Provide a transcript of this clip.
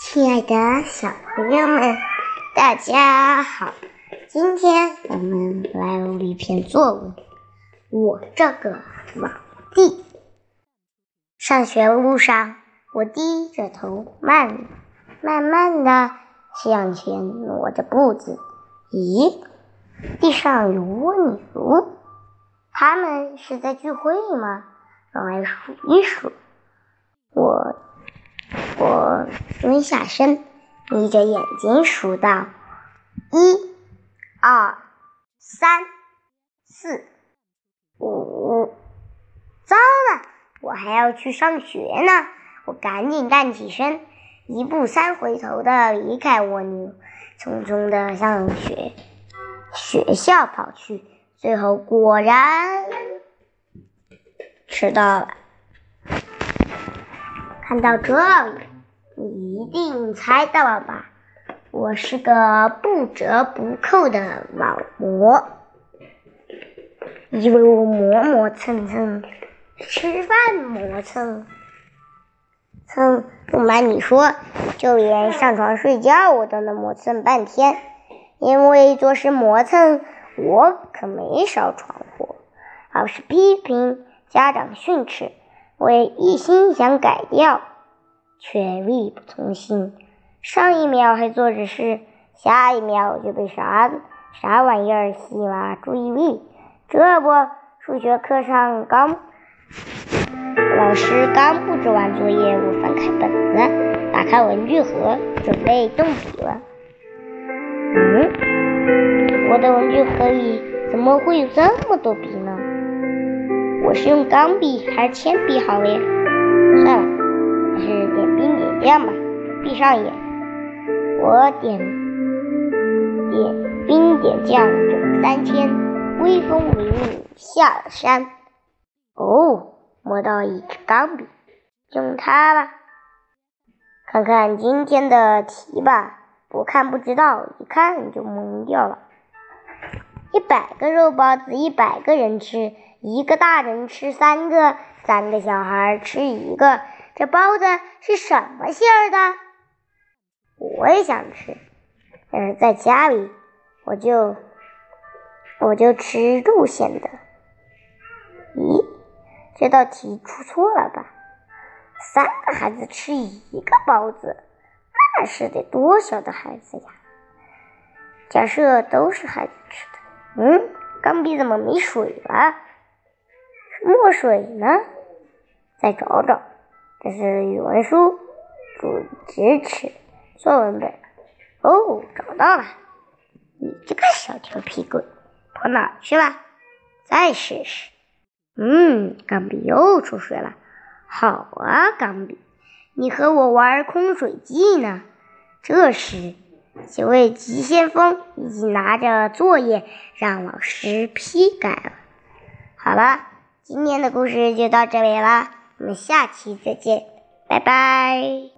亲爱的小朋友们，大家好！今天我们来录一篇作文。我这个老弟，上学路上，我低着头，慢慢慢的向前挪着步子。咦，地上有蜗牛，他们是在聚会吗？让来数一数。我。蹲下身，眯着眼睛数到一、二、三、四、五。糟了，我还要去上学呢！我赶紧站起身，一步三回头的离开蜗牛，匆匆的向学学校跑去。最后果然迟到了。看到这里，你一定猜到了吧？我是个不折不扣的老魔，一路磨磨蹭蹭，吃饭磨蹭蹭。不瞒你说，就连上床睡觉我都能磨蹭半天。因为做事磨蹭，我可没少闯祸。老师批评，家长训斥。我一心想改掉，却力不从心。上一秒还做着事，下一秒就被啥啥玩意儿吸引了注意力。这不，数学课上刚老师刚布置完作业，我翻开本子，打开文具盒，准备动笔了。嗯，我的文具盒里怎么会有这么多笔呢？我是用钢笔还是铅笔好嘞？算了，还是点兵点将吧。闭上眼，我点点兵点将整三千，威风凛凛下了山。哦，摸到一支钢笔，用它吧。看看今天的题吧，不看不知道，一看就懵掉了。一百个肉包子，一百个人吃。一个大人吃三个，三个小孩吃一个。这包子是什么馅儿的？我也想吃，但是在家里，我就我就吃肉馅的。咦，这道题出错了吧？三个孩子吃一个包子，那是得多小的孩子呀？假设都是孩子，嗯，钢笔怎么没水了？墨水呢？再找找，这是语文书主直尺作文本。哦，找到了！你这个小调皮鬼，跑哪去了？再试试。嗯，钢笔又出水了。好啊，钢笔，你和我玩空水计呢？这时，几位急先锋已经拿着作业让老师批改了。好了。今天的故事就到这里了，我们下期再见，拜拜。